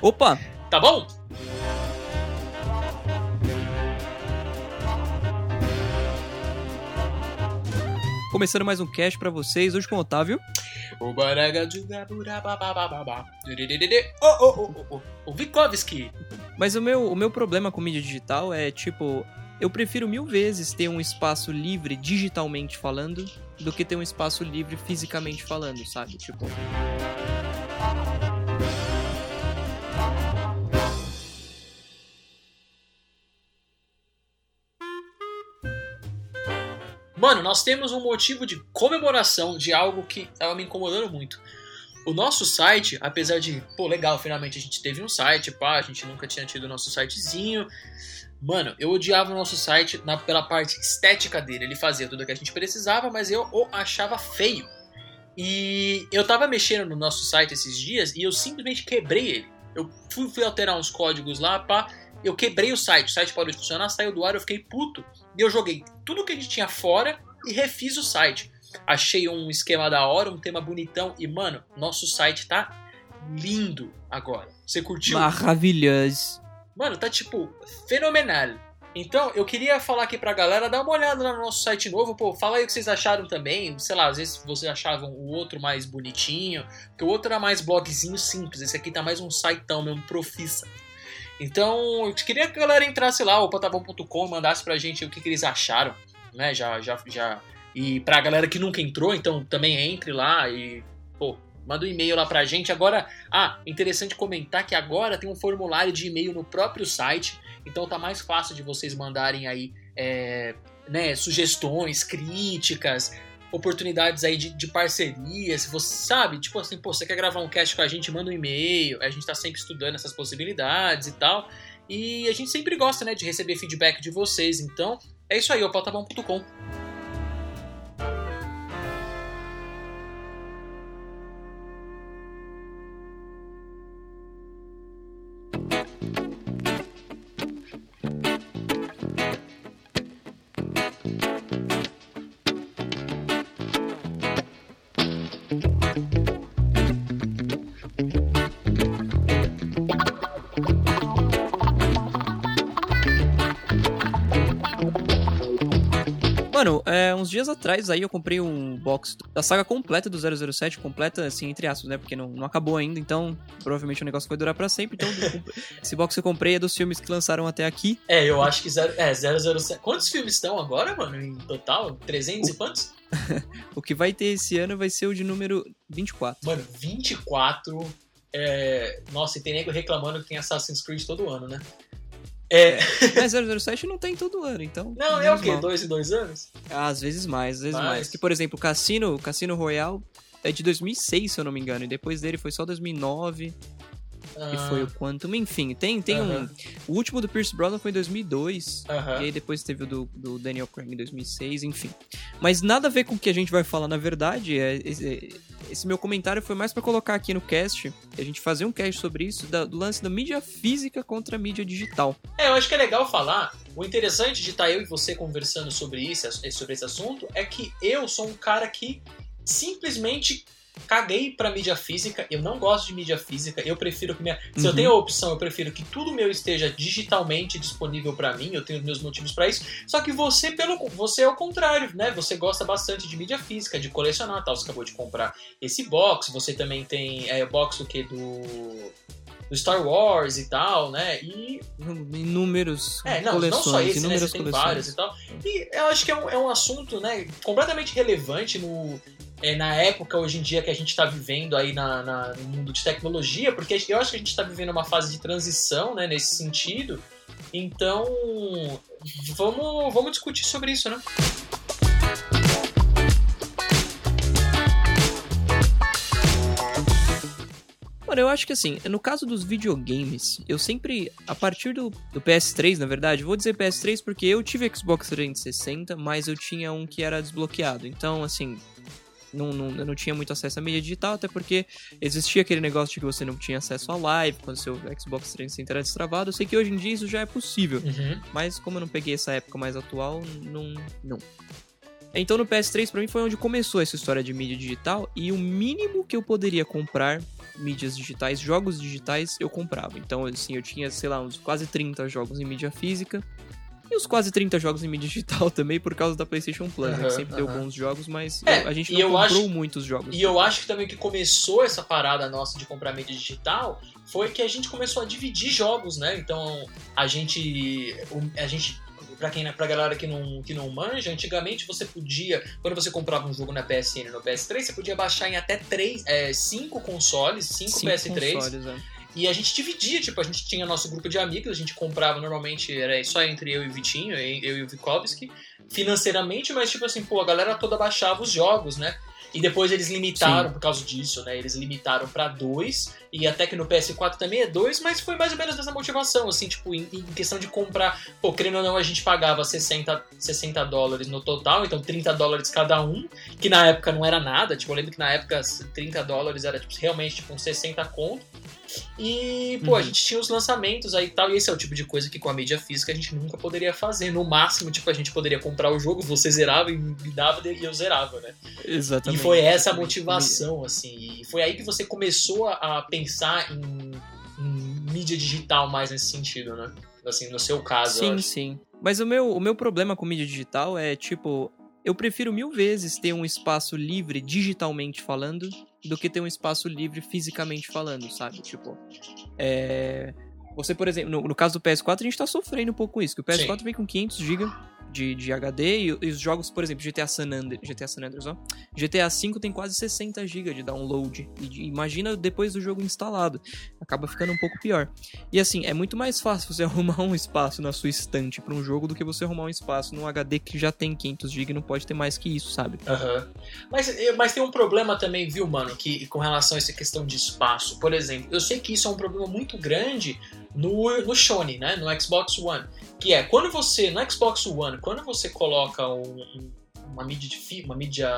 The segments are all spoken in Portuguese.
Opa! Tá bom? Começando mais um cast pra vocês, hoje com o Otávio. O Baraga de Gaburababababá. Dededede. Ô, ô, ô, ô, ô. O Vikovski. Mas o meu, o meu problema com mídia digital é, tipo, eu prefiro mil vezes ter um espaço livre digitalmente falando do que ter um espaço livre fisicamente falando, sabe? Tipo, Mano, nós temos um motivo de comemoração de algo que tava me incomodando muito. O nosso site, apesar de, pô, legal, finalmente a gente teve um site, pá, a gente nunca tinha tido o nosso sitezinho. Mano, eu odiava o nosso site na, pela parte estética dele. Ele fazia tudo o que a gente precisava, mas eu o achava feio. E eu tava mexendo no nosso site esses dias e eu simplesmente quebrei ele. Eu fui, fui alterar uns códigos lá, pá, eu quebrei o site. O site parou de funcionar, saiu do ar, eu fiquei puto. E eu joguei tudo que a gente tinha fora e refiz o site. Achei um esquema da hora, um tema bonitão e, mano, nosso site tá lindo agora. Você curtiu? maravilhoso. Mano, tá tipo fenomenal. Então, eu queria falar aqui pra galera, dar uma olhada lá no nosso site novo, pô, fala aí o que vocês acharam também. Sei lá, às vezes vocês achavam o outro mais bonitinho, porque o outro era mais blogzinho simples, esse aqui tá mais um sitão mesmo, profissa. Então, eu queria que a galera entrasse lá, o mandasse pra gente o que, que eles acharam, né? Já, já, já. E pra galera que nunca entrou, então também entre lá e, pô, manda um e-mail lá pra gente. Agora, ah, interessante comentar que agora tem um formulário de e-mail no próprio site, então tá mais fácil de vocês mandarem aí, é, né, sugestões, críticas, oportunidades aí de, de parceria, se você sabe, tipo assim, pô, você quer gravar um cast com a gente, manda um e-mail, a gente tá sempre estudando essas possibilidades e tal. E a gente sempre gosta, né, de receber feedback de vocês. Então, é isso aí, o uns dias atrás aí eu comprei um box da saga completa do 007, completa assim, entre aspas, né? Porque não, não acabou ainda, então provavelmente o negócio vai durar pra sempre. Então, esse box que eu comprei é dos filmes que lançaram até aqui. É, eu acho que zero, é, 007. Quantos filmes estão agora, mano, em total? 300 e quantos? O que vai ter esse ano vai ser o de número 24. Mano, 24. É... Nossa, e tem nego reclamando que tem Assassin's Creed todo ano, né? É. Mas 007 não tem todo ano, então. Não, é o quê? mal. Dois em dois anos? Às vezes mais, às vezes Mais. mais. Que, por exemplo, o Cassino, o Cassino Royale é de 2006, se eu não me engano. E depois dele foi só 2009, Ah, que foi o Quantum. Enfim, tem, tem um... O último do Pierce Brosnan foi em 2002. Aham. E aí depois teve o do, do Daniel Craig em 2006, enfim. Mas nada a ver com o que a gente vai falar, na verdade. É, esse, esse meu comentário foi mais pra colocar aqui no cast, a gente fazer um cast sobre isso, da- do lance da mídia física contra a mídia digital. É, eu acho que é legal falar. O interessante de estar eu e você conversando sobre isso, sobre esse assunto, é que eu sou um cara que simplesmente caguei pra mídia física. Eu não gosto de mídia física. Eu prefiro que minha. Se eu Uhum. tenho a opção, eu prefiro que tudo meu esteja digitalmente disponível pra mim. Eu tenho meus motivos pra isso. Só que você, pelo você é o contrário, né? Você gosta bastante de mídia física, de colecionar, tal. Você acabou de comprar esse box. Você também tem é, box o que do do Star Wars e tal, né? E Inúmeros é, não, coleções, não só esse, né? Você tem coleções. vários e tal. E eu acho que é um, é um assunto, né, completamente relevante no, é, na época, hoje em dia, que a gente está vivendo aí na, na- no mundo de tecnologia, porque eu acho que a gente está vivendo uma fase de transição, né, nesse sentido. Então, vamos, vamos discutir sobre isso, né? Mano, eu acho que assim, no caso dos videogames, eu sempre, a partir do, do PS3, na verdade, vou dizer PS3 porque eu tive Xbox 360, mas eu tinha um que era desbloqueado. Então, assim, não, não, eu não tinha muito acesso à mídia digital, até porque existia aquele negócio de que você não tinha acesso à live quando seu Xbox 360 era destravado. Eu sei que hoje em dia isso já é possível, mas como eu não peguei essa época mais atual, não. não. Então no PS3 pra mim foi onde começou essa história de mídia digital e o mínimo que eu poderia comprar mídias digitais, jogos digitais, eu comprava. Então, assim, eu tinha, sei lá, uns quase 30 jogos em mídia física. E os quase 30 jogos em mídia digital também por causa da PlayStation Plus, né? Que sempre deu bons jogos, mas É, a gente não comprou acho- muitos jogos. E eu acho que também o que começou essa parada nossa de comprar mídia digital foi que a gente começou a dividir jogos, né? Então a gente. A gente. Pra, quem, pra galera que não, que não manja, antigamente você podia, quando você comprava um jogo na PSN e no PS3, você podia baixar em até três, é, cinco consoles, cinco, Cinco PS3, consoles, é. E a gente dividia, tipo, a gente tinha nosso grupo de amigos, a gente comprava normalmente, era só entre eu e o Vitinho, eu e o Vikovski, financeiramente, mas tipo assim, pô, a galera toda baixava os jogos, né? E depois eles limitaram por causa disso, né? Eles limitaram pra dois, e até que no PS4 também é dois, mas foi mais ou menos essa motivação, assim, tipo, em, em questão de comprar. Pô, querendo ou não, a gente pagava 60, 60 dólares no total, então 30 dólares cada um, que na época não era nada, tipo, eu lembro que na época 30 dólares era tipo, realmente tipo uns 60 conto. E, pô, a Uhum. gente tinha os lançamentos aí e tal, e esse é o tipo de coisa que com a mídia física a gente nunca poderia fazer. No máximo, tipo, a gente poderia comprar o jogo, você zerava e me dava e eu zerava, né? Exatamente. E foi essa a motivação, assim. E foi aí que você começou a a pensar em, em mídia digital mais nesse sentido, né? Assim, no seu caso, Sim, sim. Mas o meu, o meu problema com mídia digital é, tipo, eu prefiro mil vezes ter um espaço livre digitalmente falando do que ter um espaço livre fisicamente falando, sabe? Tipo, é... Você, por exemplo, no, no caso do PS4, a gente tá sofrendo um pouco com isso, que o PS4 vem com 500 GB de, de HD e, e os jogos, por exemplo, GTA San Andreas, GTA San Andreas, ó, GTA V tem quase 60 GB de download. E imagina depois do jogo instalado. Acaba ficando um pouco pior. E assim, é muito mais fácil você arrumar um espaço na sua estante pra um jogo do que você arrumar um espaço num HD que já tem 500 GB e não pode ter mais que isso, sabe? Aham. Mas, eh, mas tem um problema também, viu, mano, que com relação a essa questão de espaço. Por exemplo, eu sei que isso é um problema muito grande no, no Sony, né? No Xbox One. Que é, quando você, no Xbox One, quando você coloca um- um- uma, mídia fi- uma mídia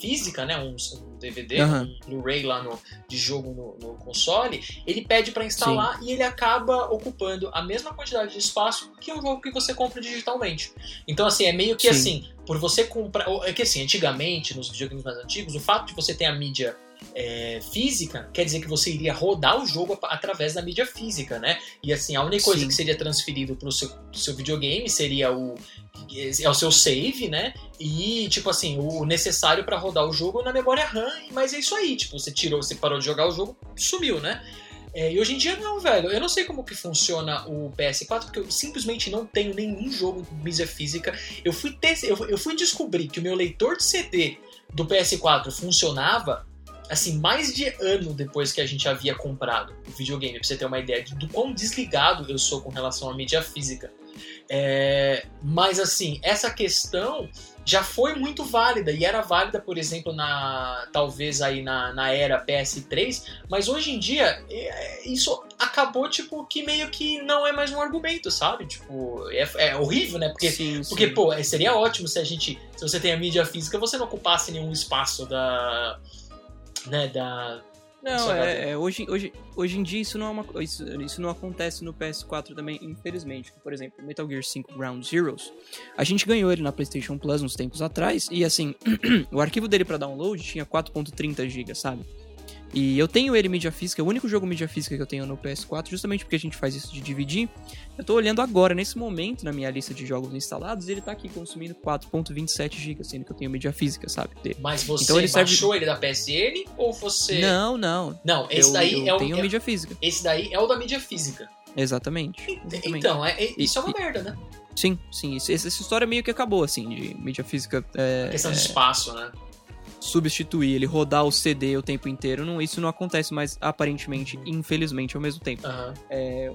física, né? Um, um DVD, Aham. um Blu-ray lá no, de jogo no, no console, ele pede pra instalar e ele acaba ocupando a mesma quantidade de espaço que um jogo que você compra digitalmente. Então, assim, é meio que Sim. assim, por você comprar. É que assim, antigamente, nos videogames mais antigos, o fato de você ter a mídia é, física quer dizer que você iria rodar o jogo através da mídia física, né? E assim, a única coisa Sim. que seria transferido pro seu, pro seu videogame seria o. É o seu save, né? E, tipo assim, o necessário pra rodar o jogo na memória RAM, mas é isso aí. Tipo, você tirou, você parou de jogar o jogo, sumiu, né? É, e hoje em dia não, velho. Eu não sei como que funciona o PS4, porque eu simplesmente não tenho nenhum jogo de mídia física. Eu fui, ter, eu, eu fui descobrir que o meu leitor de CD do PS4 funcionava assim, mais de ano depois que a gente havia comprado o videogame, pra você ter uma ideia de- do quão desligado eu sou com relação à mídia física. É, mas assim, essa questão já foi muito válida e era válida, por exemplo, na talvez aí na, na era PS3, mas hoje em dia é, isso acabou tipo que meio que não é mais um argumento, sabe? Tipo, é, é horrível, né? Porque sim, porque, sim. pô, seria ótimo se a gente. Se você tem a mídia física, você não ocupasse nenhum espaço da. Né, da. Não, é, é, hoje, hoje, hoje em dia isso não, é uma, isso, isso não acontece no PS4 também, infelizmente. Por exemplo, Metal Gear 5 Ground Zeroes, a gente ganhou ele na PlayStation Plus uns tempos atrás, e assim, o arquivo dele pra download tinha 4.30 GB, sabe? E eu tenho ele mídia física, é o único jogo mídia física que eu tenho no PS4, justamente porque a gente faz isso de dividir. Eu tô olhando agora, nesse momento, na minha lista de jogos instalados, ele tá aqui consumindo 4.27 GB, sendo que eu tenho mídia física, sabe? Dele. Mas você Então ele serve- baixou ele da PSN ou você. Não, não. Não, esse eu, daí eu é o. tenho é- mídia física. Esse daí é o da mídia física. Exatamente. exatamente. Então, é, é- E- isso é uma e- merda, né? Sim, sim. isso- essa essa história meio que acabou, assim, de mídia física é, questão de espaço, né? Substituir ele, rodar o CD o tempo inteiro. Não, isso não acontece mais, aparentemente, infelizmente, ao mesmo tempo. Aham. É,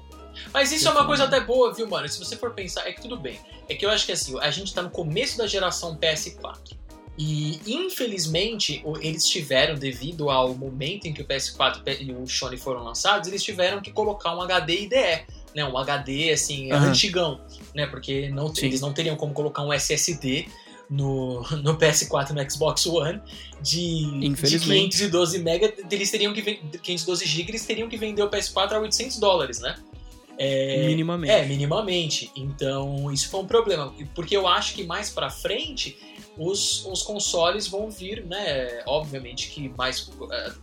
Mas isso é uma coisa até boa, viu, mano? Se você for pensar, é que tudo bem. É que eu acho que assim, a gente tá no começo da geração PS4. E infelizmente, eles tiveram, devido ao momento em que o PS4 e o Sony foram lançados, eles tiveram que colocar um HD IDE. Né, um HD assim, Aham. antigão, né? Porque não, eles não teriam como colocar um SSD no, no PS4 e no Xbox One de, de Infelizmente. 512 MB, eles teriam que ven- 512 GB, eles teriam que vender o PS4 a 800 dólares, né? É, minimamente. é, minimamente. Então, isso foi um problema. Porque eu acho que mais pra frente, os, os consoles vão vir, né? Obviamente que mais. Eh,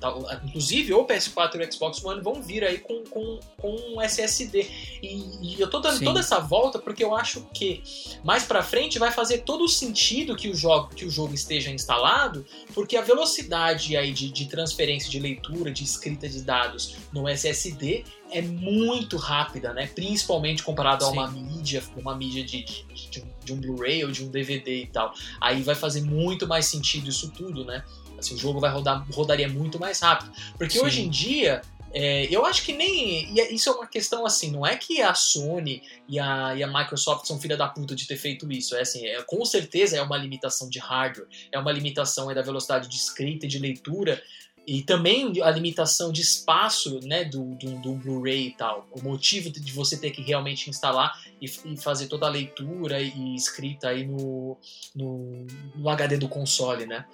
inclusive o PS4 e o Xbox One vão vir aí com, com, com SSD. E, e eu tô dando Sim. toda essa volta porque eu acho que mais pra frente vai fazer todo o sentido que o jogo, que o jogo esteja instalado, porque a velocidade aí de, de transferência, de leitura, de escrita de dados no SSD é muito rápida, né? Principalmente comparado Sim. a uma mídia, uma mídia de, de, de, de um Blu-ray ou de um DVD e tal. Aí vai fazer muito mais sentido isso tudo, né? Assim, o jogo vai rodar, rodaria muito mais rápido. Porque Sim. hoje em dia, é, eu acho que nem. É, isso é uma questão assim, não é que a Sony e a, e a Microsoft são filha da puta de ter feito isso. É assim, é, com certeza é uma limitação de hardware, é uma limitação é, da velocidade de escrita e de leitura. E também a limitação de espaço né, do, do, do Blu-ray e tal. O motivo de você ter que realmente instalar e, e fazer toda a leitura e escrita aí no, no, no HD do console, né?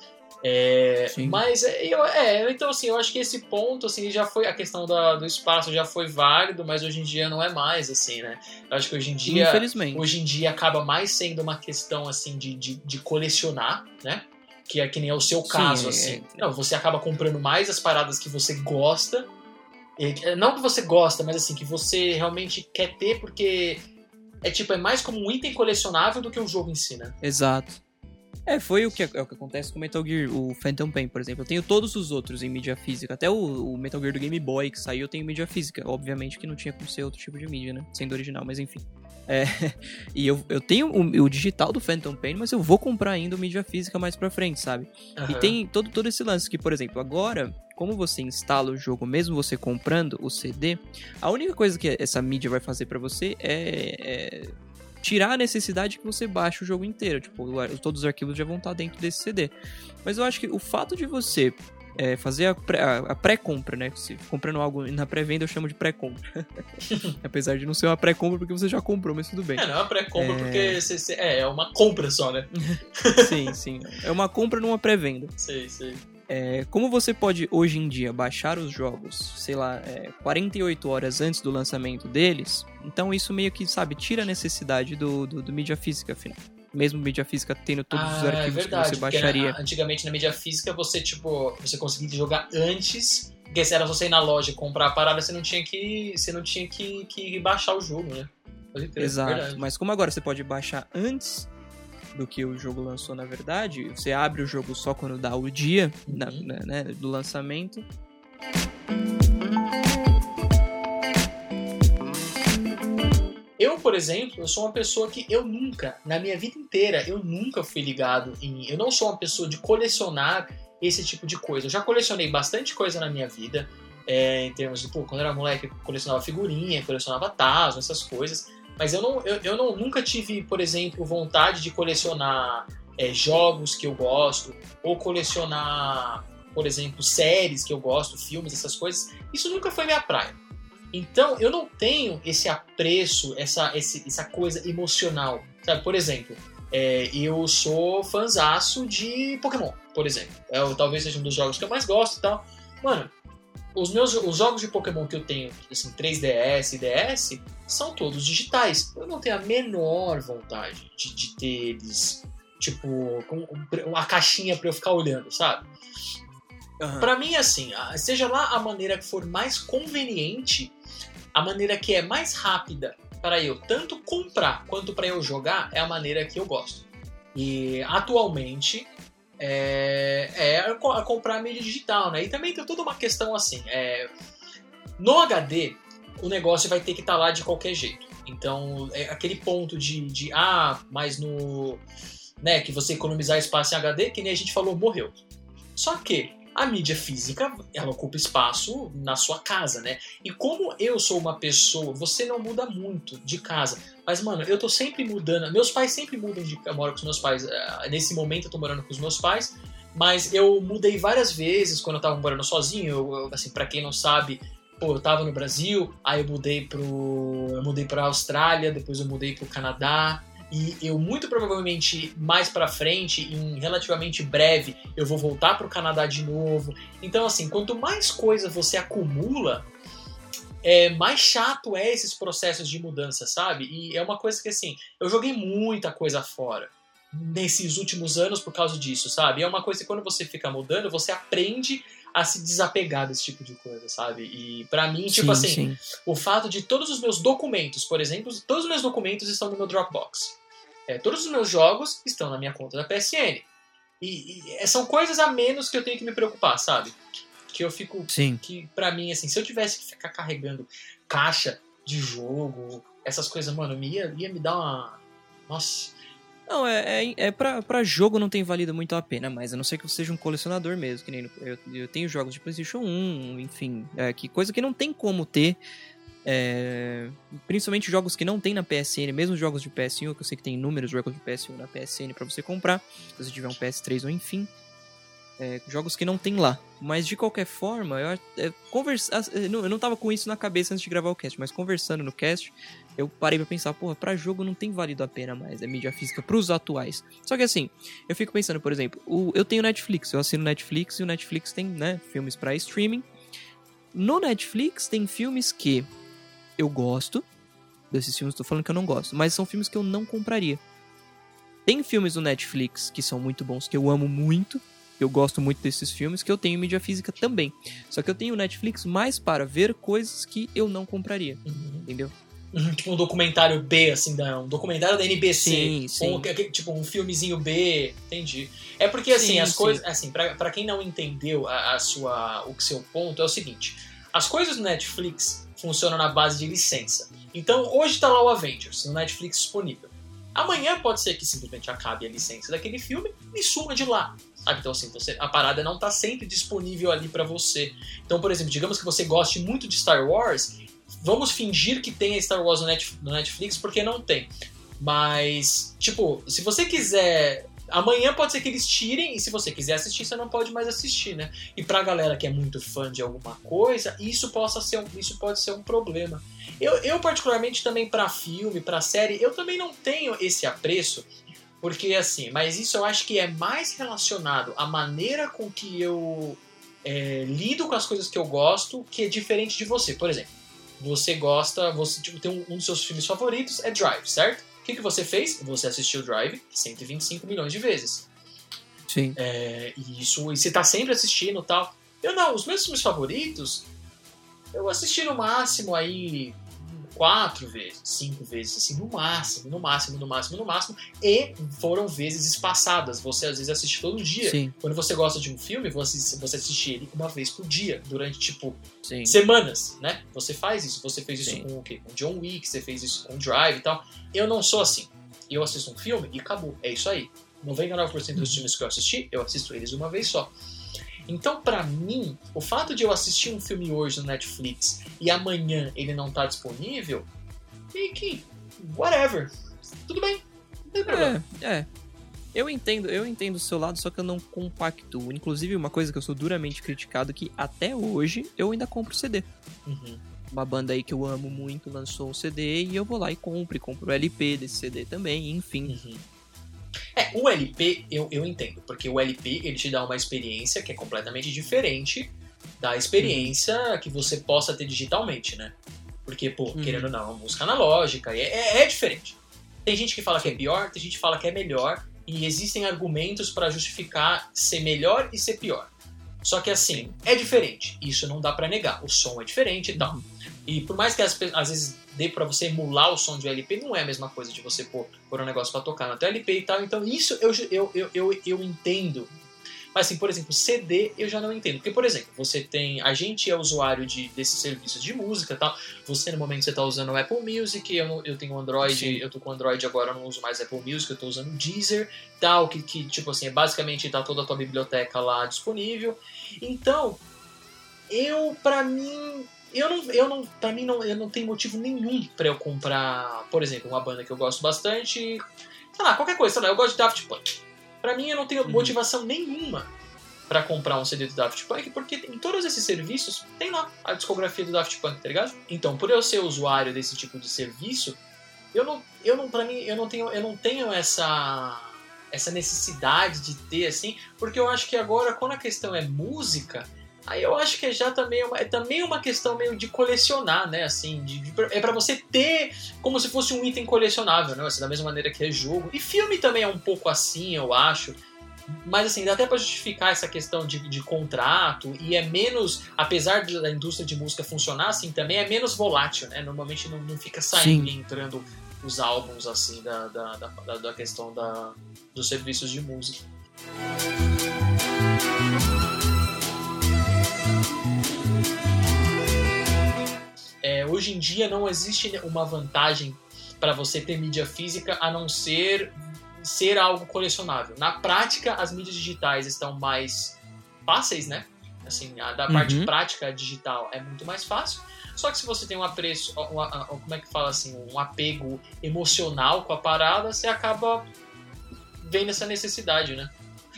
É, mas é, eu, é, então assim, eu acho que esse ponto assim já foi a questão da, do espaço já foi válido, mas hoje em dia não é mais assim, né? Eu acho que hoje em dia hoje em dia acaba mais sendo uma questão assim de, de, de colecionar, né? Que é que nem é o seu caso Sim, assim. É. Não, você acaba comprando mais as paradas que você gosta, não que você gosta, mas assim que você realmente quer ter porque é tipo é mais como um item colecionável do que o jogo em si, né? Exato. É, foi o que, é o que acontece com o Metal Gear, o Phantom Pain, por exemplo. Eu tenho todos os outros em mídia física. Até o, o, Metal Gear do Game Boy que saiu, eu tenho mídia física. Obviamente que não tinha como ser outro tipo de mídia, né? Sendo original, mas enfim. É, e eu, eu tenho o, o, digital do Phantom Pain, mas eu vou comprar ainda o mídia física mais pra frente, sabe? Uhum. E tem todo, todo esse lance que, por exemplo, agora, como você instala o jogo, mesmo você comprando o CD, a única coisa que essa mídia vai fazer para você é, é tirar a necessidade que você baixe o jogo inteiro. Tipo, todos os arquivos já vão estar dentro desse CD. Mas eu acho que o fato de você é, fazer a pré-compra, né? Se comprando algo na pré-venda eu chamo de pré-compra. Apesar de não ser uma pré-compra porque você já comprou, mas tudo bem. É, não é uma pré-compra é... porque você, você, é, é uma compra só, né? sim, sim. É uma compra numa pré-venda. Sei, sei. É, como você pode hoje em dia baixar os jogos, sei lá, é, 48 horas antes do lançamento deles, então isso meio que, sabe, tira a necessidade do, do, do mídia física, afinal. Mesmo mídia física tendo todos ah, os arquivos é verdade, que você baixaria. Na, antigamente na mídia física você, tipo, você conseguia jogar antes, porque se era você ir na loja comprar a parada, você não tinha que. Você não tinha que, que baixar o jogo, né? Exato. Mas como agora você pode baixar antes do que o jogo lançou, na verdade. Você abre o jogo só quando dá o dia uhum. na, na, né, do lançamento. Eu, por exemplo, eu sou uma pessoa que eu nunca, na minha vida inteira, eu nunca fui ligado em. Eu não sou uma pessoa de colecionar esse tipo de coisa. Eu já colecionei bastante coisa na minha vida, é, em termos de, pô, quando eu era moleque, eu colecionava figurinha, colecionava tazo, essas coisas. Mas eu, não, eu, eu não, nunca tive, por exemplo, vontade de colecionar é, jogos que eu gosto, ou colecionar, por exemplo, séries que eu gosto, filmes, essas coisas. Isso nunca foi minha praia. Então, eu não tenho esse apreço, essa, esse, essa coisa emocional. Sabe, por exemplo, é, eu sou fanzaço de Pokémon, por exemplo. É, talvez seja um dos jogos que eu mais gosto e tal. Mano, os meus os jogos de Pokémon que eu tenho, assim, 3DS e DS, são todos digitais. Eu não tenho a menor vontade de, de ter eles, tipo, com uma caixinha para eu ficar olhando, sabe? Uhum. Para mim, assim, seja lá a maneira que for mais conveniente, a maneira que é mais rápida para eu tanto comprar quanto para eu jogar é a maneira que eu gosto. E atualmente é, é comprar mídia digital, né? E também tem toda uma questão assim, é, no HD o negócio vai ter que estar tá lá de qualquer jeito. Então, é aquele ponto de, de ah, mas no né, que você economizar espaço em HD, que nem a gente falou, morreu. Só que a mídia física, ela ocupa espaço na sua casa, né? E como eu sou uma pessoa, você não muda muito de casa, mas mano, eu tô sempre mudando. Meus pais sempre mudam de, eu moro com os meus pais. Eh, nesse momento eu tô morando com os meus pais, mas eu mudei várias vezes quando eu tava morando sozinho. Eu, eu, assim, para quem não sabe, pô, eu tava no Brasil, aí eu mudei pro eu mudei para Austrália, depois eu mudei pro Canadá, e eu muito provavelmente mais para frente, em relativamente breve, eu vou voltar para o Canadá de novo. Então assim, quanto mais coisa você acumula, é, mais chato é esses processos de mudança, sabe? E é uma coisa que assim, eu joguei muita coisa fora. nesses últimos anos por causa disso, sabe? É uma coisa que quando você fica mudando, você aprende a se desapegar desse tipo de coisa, sabe? E para mim, tipo Sim, assim, sim. o fato de todos os meus documentos, por exemplo, todos os meus documentos estão no meu Dropbox. É, todos os meus jogos estão na minha conta da PSN. E, e, é, são coisas a menos que eu tenho que me preocupar, sabe? Que eu fico. Sim. Que pra mim, assim, se eu tivesse que ficar carregando caixa de jogo, essas coisas, mano, me ia, ia me dar uma. Nossa. Não, é, é, é pra, pra jogo não tem valido muito a pena, mas a não ser que você seja um colecionador mesmo, que nem eu, eu tenho jogos de Playstation 1, enfim, é, que coisa que não tem como ter, é, principalmente jogos que não tem na PSN, mesmo jogos de PS1, que eu sei que tem inúmeros jogos de PS1 na PSN pra você comprar, se você tiver um PS3 ou enfim, é, jogos que não tem lá. Mas de qualquer forma, eu, é, conversa, eu, não, tava com isso na cabeça antes de gravar o cast, mas conversando no cast, eu parei pra pensar, porra, pra jogo não tem valido a pena mais a mídia física pros atuais. Só que assim, eu fico pensando, por exemplo, o, eu tenho Netflix, eu assino Netflix e o Netflix tem, né, filmes pra streaming. No Netflix tem filmes que eu gosto, desses filmes tô falando que eu não gosto, mas são filmes que eu não compraria. Tem filmes no Netflix que são muito bons, que eu amo muito, eu gosto muito desses filmes, que eu tenho em mídia física também. Só que eu tenho o Netflix mais para ver coisas que eu não compraria, entendeu? Uhum, Tipo um documentário B, assim, da, um documentário da NBC. Sim, sim. Um, que- tipo um filmezinho B, entendi. É porque assim, Sim, as coisas, assim, pra, pra quem não entendeu a, a sua, o seu ponto, é o seguinte: as coisas do Netflix funcionam na base de licença. Então, hoje tá lá o Avengers no Netflix disponível. Amanhã pode ser que simplesmente acabe a licença daquele filme e suma de lá. Sabe? Então, assim, você, a parada não tá sempre disponível ali pra você. Então, por exemplo, digamos que você goste muito de Star Wars, vamos fingir que tenha Star Wars no Netflix, porque não tem. Mas, tipo, se você quiser. Amanhã pode ser que eles tirem, e se você quiser assistir, você não pode mais assistir, né? E pra galera que é muito fã de alguma coisa, isso, possa ser um, isso pode ser um problema. Eu, eu particularmente, também pra filme, pra série, eu também não tenho esse apreço, porque assim, mas isso eu acho que é mais relacionado à maneira com que eu é, lido com as coisas que eu gosto, que é diferente de você. Por exemplo, você gosta, você tipo, tem um, um dos seus filmes favoritos é Drive, certo? O que, que você fez? Você assistiu Drive 125 milhões de vezes. Sim. É, e isso, e você tá sempre assistindo e tal. Eu não, os meus filmes favoritos, eu assisti no máximo aí quatro vezes, cinco vezes, assim, no máximo, no máximo, no máximo, no máximo. E foram vezes espaçadas. Você às vezes assiste todo dia. Sim, Quando você gosta de um filme, você, você assiste ele uma vez por dia, durante, tipo, sim. semanas, né? Você faz isso. Você fez isso Sim. com o quê? Com John Wick, você fez isso com Drive e tal. Eu não sou assim. Eu assisto um filme e acabou. É isso aí. 99% dos filmes que eu assisti, eu assisto eles uma vez só. Então, pra mim, o fato de eu assistir um filme hoje no Netflix e amanhã ele não tá disponível, meio que whatever. Tudo bem. Não tem problema. É, é. Eu entendo, eu entendo o seu lado, só que eu não compactuo. Inclusive, uma coisa que eu sou duramente criticado que até hoje eu ainda compro CD. Uhum. Uma banda aí que eu amo muito lançou um CD e eu vou lá e compro, e compro o LP desse CD também, enfim. Uhum. É, o LP eu, eu entendo, porque o LP ele te dá uma experiência que é completamente diferente da experiência que você possa ter digitalmente, né? Porque, pô, Uhum. querendo ou não, é uma música analógica, é, é, é diferente. Tem gente que fala que é pior, tem gente que fala que é melhor, e existem argumentos pra justificar ser melhor e ser pior. Só que assim, é diferente, isso não dá pra negar. O som é diferente e tal. E por mais que às, vezes dê pra você emular o som de LP, não é a mesma coisa de você pôr, pôr um negócio pra tocar teu LP e tal. Então isso eu, eu, eu, eu, eu entendo. Mas assim, por exemplo, CD eu já não entendo. Porque, por exemplo, você tem. A gente é usuário de, desses serviços de música e tal. Você no momento você tá usando o Apple Music, eu, não- eu tenho Android, Sim. eu tô com Android agora, eu não uso mais Apple Music, eu tô usando Deezer tal, que, que tipo assim, é basicamente tá toda a tua biblioteca lá disponível. Então, eu, pra mim, eu não, eu não, pra mim não, eu não tenho motivo nenhum pra eu comprar, por exemplo, uma banda que eu gosto bastante, sei lá, qualquer coisa, sei lá, eu gosto de Daft Punk. Pra mim eu não tenho Uhum. motivação nenhuma pra comprar um CD do Daft Punk, porque em todos esses serviços tem lá a discografia do Daft Punk, tá ligado? Então, por eu ser usuário desse tipo de serviço, eu não, eu não, para mim, eu não tenho, eu não tenho essa essa necessidade de ter assim, porque eu acho que agora quando a questão é música, Aí eu acho que é já também uma, é também uma questão meio de colecionar, né? Assim, de, de, é para você ter como se fosse um item colecionável, né? Assim, da mesma maneira que é jogo. E filme também é um pouco assim, eu acho. Mas assim, dá até para justificar essa questão de, de, contrato e é menos, apesar da indústria de música funcionar assim também, é menos volátil, né? Normalmente não, não fica saindo Sim. e entrando os álbuns assim da, da, da, da questão da, dos serviços de música. É, hoje em dia não existe uma vantagem para você ter mídia física a não ser ser algo colecionável. Na prática, as mídias digitais estão mais fáceis, né? Assim, a da parte uhum. prática digital é muito mais fácil. Só que se você tem um apreço, como é que fala assim, um apego emocional com a parada, você acaba vendo essa necessidade, né?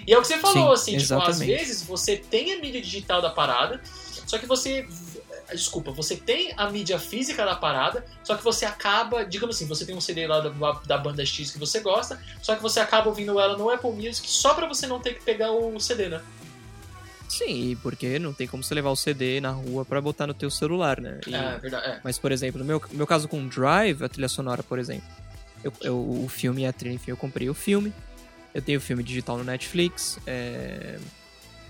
E é o que você falou, Sim, assim, tipo, às vezes você tem a mídia digital da parada, só que você desculpa, você tem a mídia física da parada, só que você acaba, digamos assim, você tem um CD lá da, da banda X que você gosta, só que você acaba ouvindo ela no Apple Music só pra você não ter que pegar o CD, né? Sim, porque não tem como você levar o CD na rua para botar no teu celular, né? E, é, verdade. É. Mas, por exemplo, no meu, meu caso com Drive, a trilha sonora, por exemplo, eu, eu, o filme e a trilha, enfim, eu comprei o filme, eu tenho o filme digital no Netflix, é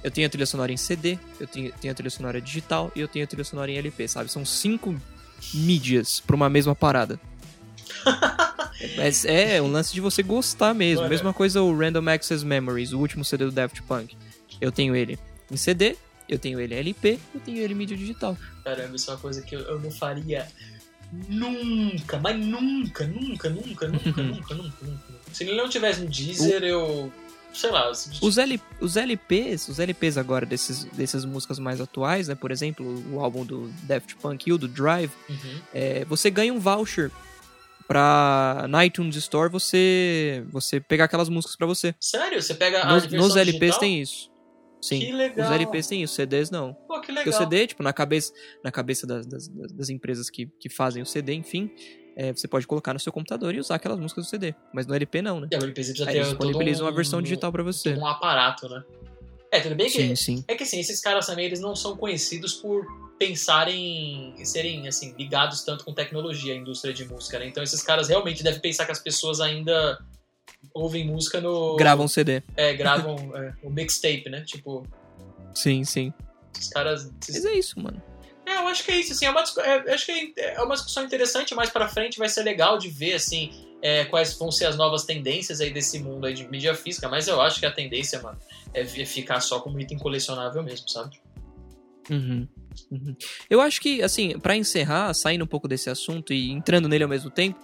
eu tenho a trilha sonora em CD, eu tenho, tenho a trilha sonora digital e eu tenho a trilha sonora em LP, sabe? São cinco mídias pra uma mesma parada. Mas é um lance de você gostar mesmo. Mesma coisa o Random Access Memories, o último CD do Daft Punk. Eu tenho ele em CD, eu tenho ele em LP, eu tenho ele em mídia digital. Caramba, isso é uma coisa que eu, eu não faria nunca, mas nunca, nunca, nunca, nunca, nunca, nunca, nunca. Se ele não tivesse no Deezer, o... eu sei lá. Os, L, os LPs, os LPs agora desses, dessas músicas mais atuais, né? Por exemplo, o álbum do Daft Punk e o do Drive, uhum. é, você ganha um voucher pra na iTunes Store você você pegar aquelas músicas para você. Sério? Você pega nos, nos LPs digital? tem isso. Sim. Que legal. Os LPs tem isso, CDs não. Pô, que legal. Porque o CD, tipo, na cabeça, na cabeça das, das, das empresas que, que fazem o CD, enfim, é, você pode colocar no seu computador e usar aquelas músicas do CD. Mas no LP não, né? É, o LP você precisa Aí ter disponibiliza um, uma versão digital para você. Um aparato, né? É, tudo bem que. Sim, sim. É que assim, esses caras também eles não são conhecidos por pensarem em serem assim, ligados tanto com tecnologia, a indústria de música, né? Então esses caras realmente devem pensar que as pessoas ainda ouvem música no. Gravam CD. É, gravam é, o mixtape, né? Tipo. Sim, sim. Esses caras. Esses... Mas é isso, mano. É, eu acho que é isso, assim, é uma, é, acho que é, é uma discussão interessante, mais para frente vai ser legal de ver, assim, é, quais vão ser as novas tendências aí desse mundo aí de mídia física, mas eu acho que a tendência, mano, é ficar só como item colecionável mesmo, sabe? Uhum. Uhum. Eu acho que, assim, para encerrar, saindo um pouco desse assunto e entrando nele ao mesmo tempo,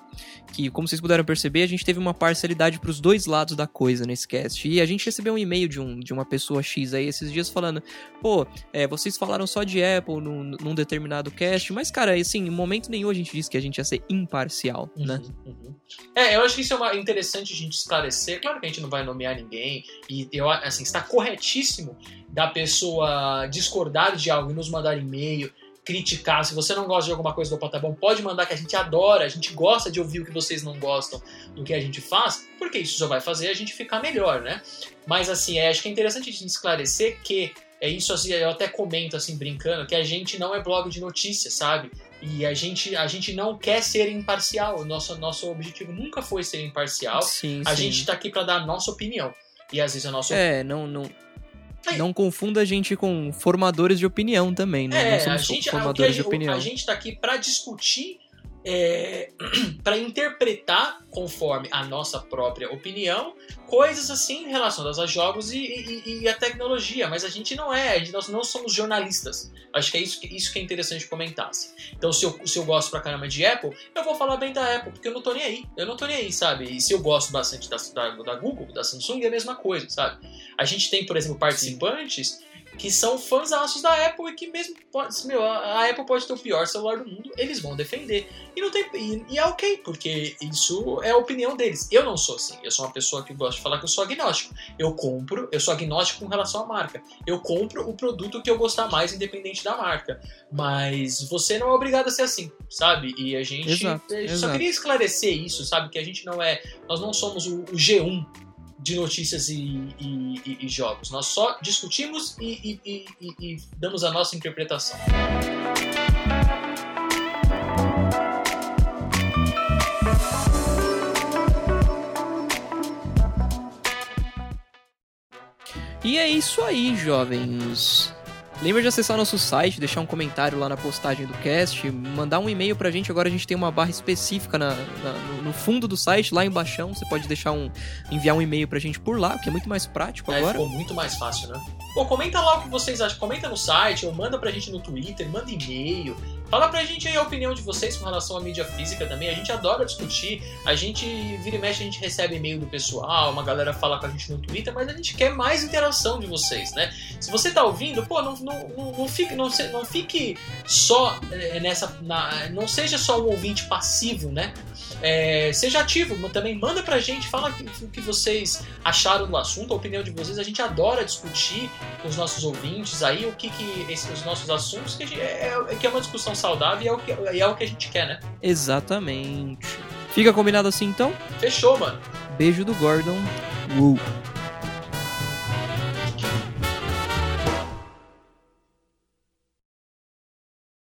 que, como vocês puderam perceber, a gente teve uma parcialidade para os dois lados da coisa nesse cast. E a gente recebeu um e-mail de, um, de uma pessoa X aí esses dias falando: pô, é, vocês falaram só de Apple num, num, determinado cast, mas, cara, assim, em momento nenhum a gente disse que a gente ia ser imparcial, uhum, né? Uhum. É, eu acho que isso é uma, interessante a gente esclarecer. Claro que a gente não vai nomear ninguém, e eu, assim, está corretíssimo da pessoa discordar de algo e nos mandar e-mail, criticar. Se você não gosta de alguma coisa do Opa Tá Bom, pode mandar que a gente adora, a gente gosta de ouvir o que vocês não gostam do que a gente faz, porque isso só vai fazer a gente ficar melhor, né? Mas assim, é, acho que é interessante a gente esclarecer que é isso assim, eu até comento assim brincando que a gente não é blog de notícias, sabe? E a gente, a gente não quer ser imparcial. O nosso, nosso objetivo nunca foi ser imparcial. Sim, a sim. gente tá aqui para dar a nossa opinião. E às vezes a nossa É, não, não, não confunda a gente com formadores de opinião também, né? É, não somos a gente, formadores a, de opinião. A gente tá aqui para discutir, é, para interpretar conforme a nossa própria opinião coisas assim relacionadas a jogos e, e, e, a tecnologia, mas a gente não é, nós não somos jornalistas. Acho que é isso, isso que é interessante comentar. Assim. Então, se eu, se eu gosto pra caramba de Apple, eu vou falar bem da Apple, porque eu não tô nem aí. Eu não tô nem aí, sabe? E se eu gosto bastante da, da, da Google, da Samsung, é a mesma coisa, sabe? A gente tem, por exemplo, participantes Sim que são fãs da Apple e que mesmo pode, meu, a Apple pode ter o pior celular do mundo, eles vão defender. E não tem e, e, é ok, porque isso é a opinião deles. Eu não sou assim. Eu sou uma pessoa que gosta de falar que eu sou agnóstico. Eu compro, eu sou agnóstico com relação à marca. Eu compro o produto que eu gostar mais, independente da marca. Mas você não é obrigado a ser assim, sabe? E a gente exato, só exato. queria esclarecer isso, sabe? Que a gente não é. Nós não somos o, o G1 de notícias e, e, e, e jogos. Nós só discutimos e, e damos a nossa interpretação. E é isso aí, jovens. Lembra de acessar nosso site, deixar um comentário lá na postagem do cast, mandar um e-mail pra gente. Agora a gente tem uma barra específica na, na, no fundo do site, lá embaixo. Você pode deixar um. enviar um e-mail pra gente por lá, que é muito mais prático é, agora. Ficou muito mais fácil, né? Pô, comenta lá o que vocês acham. Comenta no site, ou manda pra gente no Twitter, manda e-mail. Fala pra gente aí a opinião de vocês com relação à mídia física também. A gente adora discutir. A gente vira e mexe, a gente recebe e-mail do pessoal, uma galera fala com a gente no Twitter, mas a gente quer mais interação de vocês, né? Se você tá ouvindo, pô, não, não, não, não fique, não, não fique só é, nessa. Na, não seja só um ouvinte passivo, né? É, seja ativo, também manda pra gente, fala o que vocês acharam do assunto, a opinião de vocês. A gente adora discutir com os nossos ouvintes aí o que, que esses, os nossos assuntos, que, é, é, que é uma discussão saudável e é, o que, é o que a gente quer, né? Exatamente. Fica combinado assim então? Fechou, mano. Beijo do Gordon. Uh.